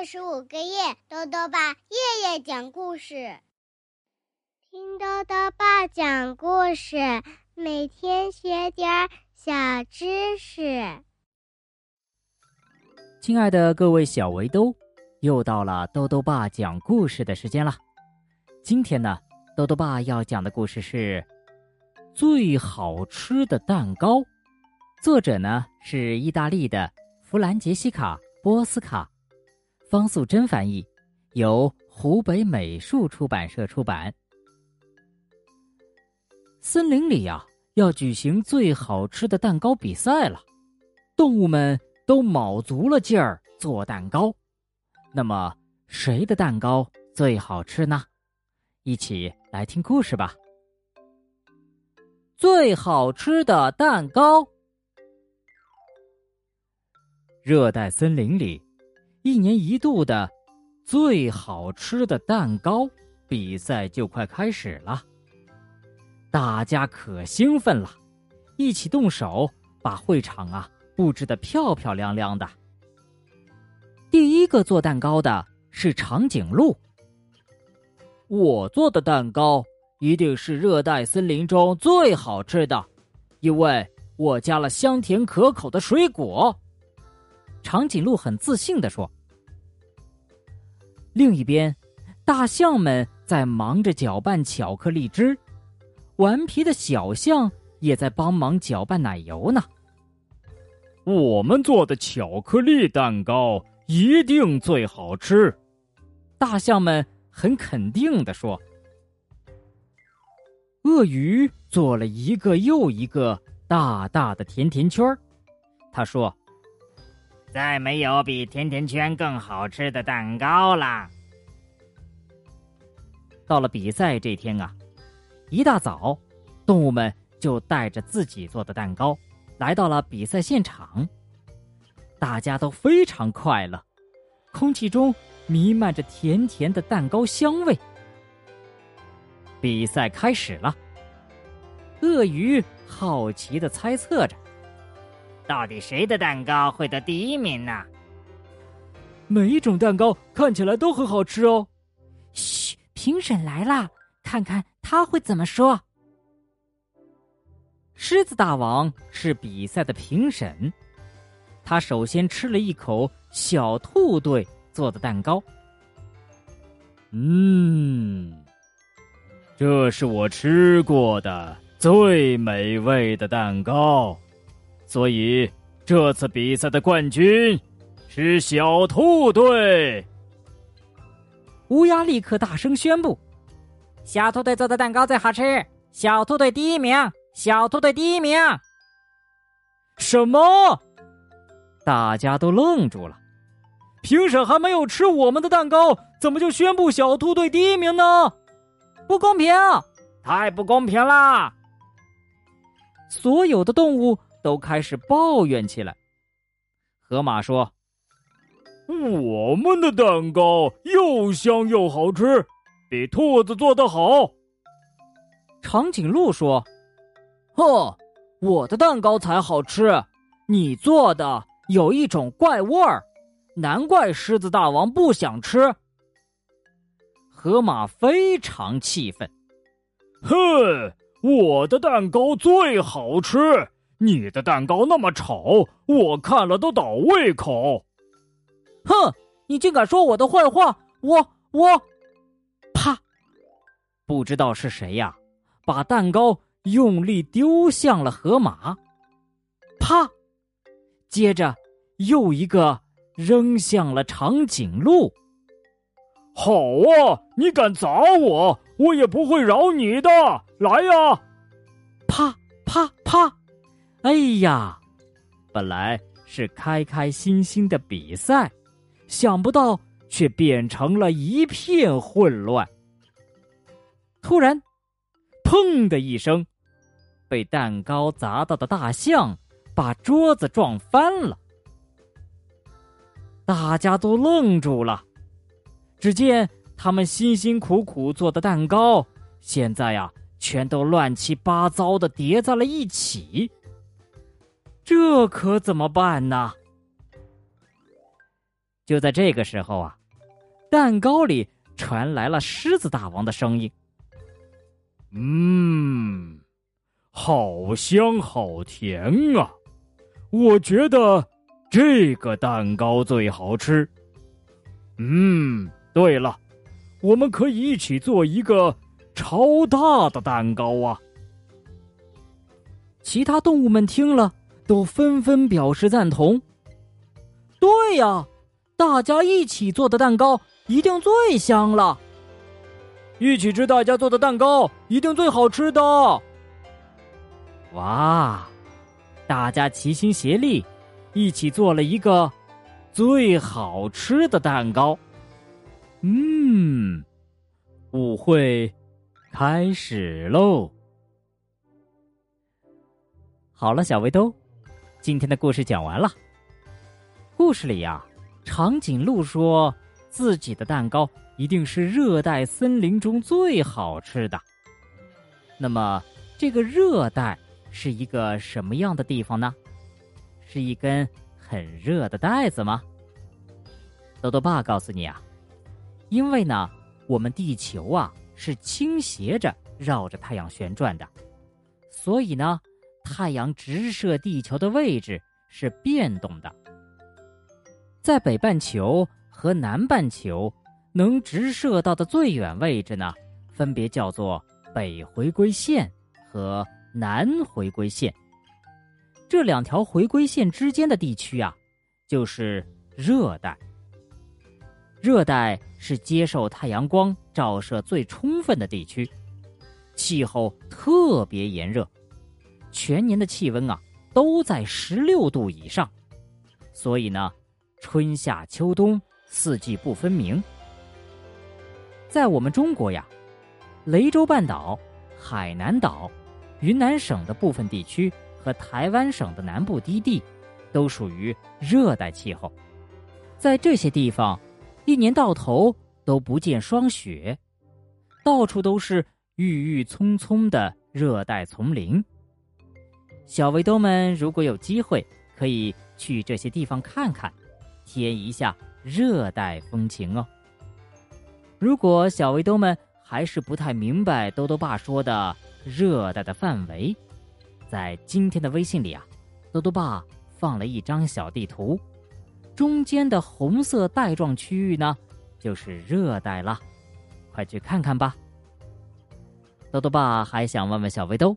二十五个月，豆豆爸夜夜讲故事，听豆豆爸讲故事，每天学点小知识。亲爱的各位小围兜，又到了豆豆爸讲故事的时间了。今天呢，豆豆爸要讲的故事是最好吃的蛋糕，作者呢是意大利的弗兰杰西卡·波斯卡。方素珍翻译，由湖北美术出版社出版。森林里呀，要举行最好吃的蛋糕比赛了，动物们都卯足了劲儿做蛋糕。那么，谁的蛋糕最好吃呢？一起来听故事吧。最好吃的蛋糕，热带森林里。一年一度的最好吃的蛋糕比赛就快开始了，大家可兴奋了，一起动手把会场啊布置的漂漂亮亮的。第一个做蛋糕的是长颈鹿。我做的蛋糕一定是热带森林中最好吃的，因为我加了香甜可口的水果。长颈鹿很自信的说：“另一边，大象们在忙着搅拌巧克力汁，顽皮的小象也在帮忙搅拌奶油呢。我们做的巧克力蛋糕一定最好吃。”大象们很肯定的说。鳄鱼做了一个又一个大大的甜甜圈他说。再没有比甜甜圈更好吃的蛋糕了。到了比赛这天啊，一大早，动物们就带着自己做的蛋糕来到了比赛现场。大家都非常快乐，空气中弥漫着甜甜的蛋糕香味。比赛开始了，鳄鱼好奇的猜测着。到底谁的蛋糕会得第一名呢？每一种蛋糕看起来都很好吃哦。嘘，评审来啦，看看他会怎么说。狮子大王是比赛的评审，他首先吃了一口小兔队做的蛋糕。嗯，这是我吃过的最美味的蛋糕。所以，这次比赛的冠军是小兔队。乌鸦立刻大声宣布：“小兔队做的蛋糕最好吃，小兔队第一名，小兔队第一名！”什么？大家都愣住了。评审还没有吃我们的蛋糕，怎么就宣布小兔队第一名呢？不公平！太不公平啦！所有的动物。都开始抱怨起来。河马说：“我们的蛋糕又香又好吃，比兔子做的好。”长颈鹿说：“哼，我的蛋糕才好吃，你做的有一种怪味儿，难怪狮子大王不想吃。”河马非常气愤：“哼，我的蛋糕最好吃。”你的蛋糕那么丑，我看了都倒胃口。哼，你竟敢说我的坏话！我我，啪！不知道是谁呀，把蛋糕用力丢向了河马。啪！接着又一个扔向了长颈鹿。好啊，你敢砸我，我也不会饶你的！来呀！啪啪啪！哎呀，本来是开开心心的比赛，想不到却变成了一片混乱。突然，砰的一声，被蛋糕砸到的大象把桌子撞翻了，大家都愣住了。只见他们辛辛苦苦做的蛋糕，现在呀，全都乱七八糟的叠在了一起。这可怎么办呢？就在这个时候啊，蛋糕里传来了狮子大王的声音：“嗯，好香好甜啊！我觉得这个蛋糕最好吃。嗯，对了，我们可以一起做一个超大的蛋糕啊！”其他动物们听了，都纷纷表示赞同。对呀。大家一起做的蛋糕一定最香了。一起吃大家做的蛋糕一定最好吃的。哇！大家齐心协力，一起做了一个最好吃的蛋糕。嗯，舞会开始喽！好了，小围兜，今天的故事讲完了。故事里呀。长颈鹿说：“自己的蛋糕一定是热带森林中最好吃的。”那么，这个热带是一个什么样的地方呢？是一根很热的带子吗？豆豆爸告诉你啊，因为呢，我们地球啊是倾斜着绕着太阳旋转的，所以呢，太阳直射地球的位置是变动的。在北半球和南半球能直射到的最远位置呢，分别叫做北回归线和南回归线。这两条回归线之间的地区啊，就是热带。热带是接受太阳光照射最充分的地区，气候特别炎热，全年的气温啊都在十六度以上，所以呢。春夏秋冬四季不分明。在我们中国呀，雷州半岛、海南岛、云南省的部分地区和台湾省的南部低地，都属于热带气候。在这些地方，一年到头都不见霜雪，到处都是郁郁葱葱的热带丛林。小围兜们如果有机会，可以去这些地方看看。体验一下热带风情哦。如果小围兜们还是不太明白兜兜爸说的热带的范围，在今天的微信里啊，兜兜爸放了一张小地图，中间的红色带状区域呢，就是热带了，快去看看吧。兜兜爸还想问问小围兜，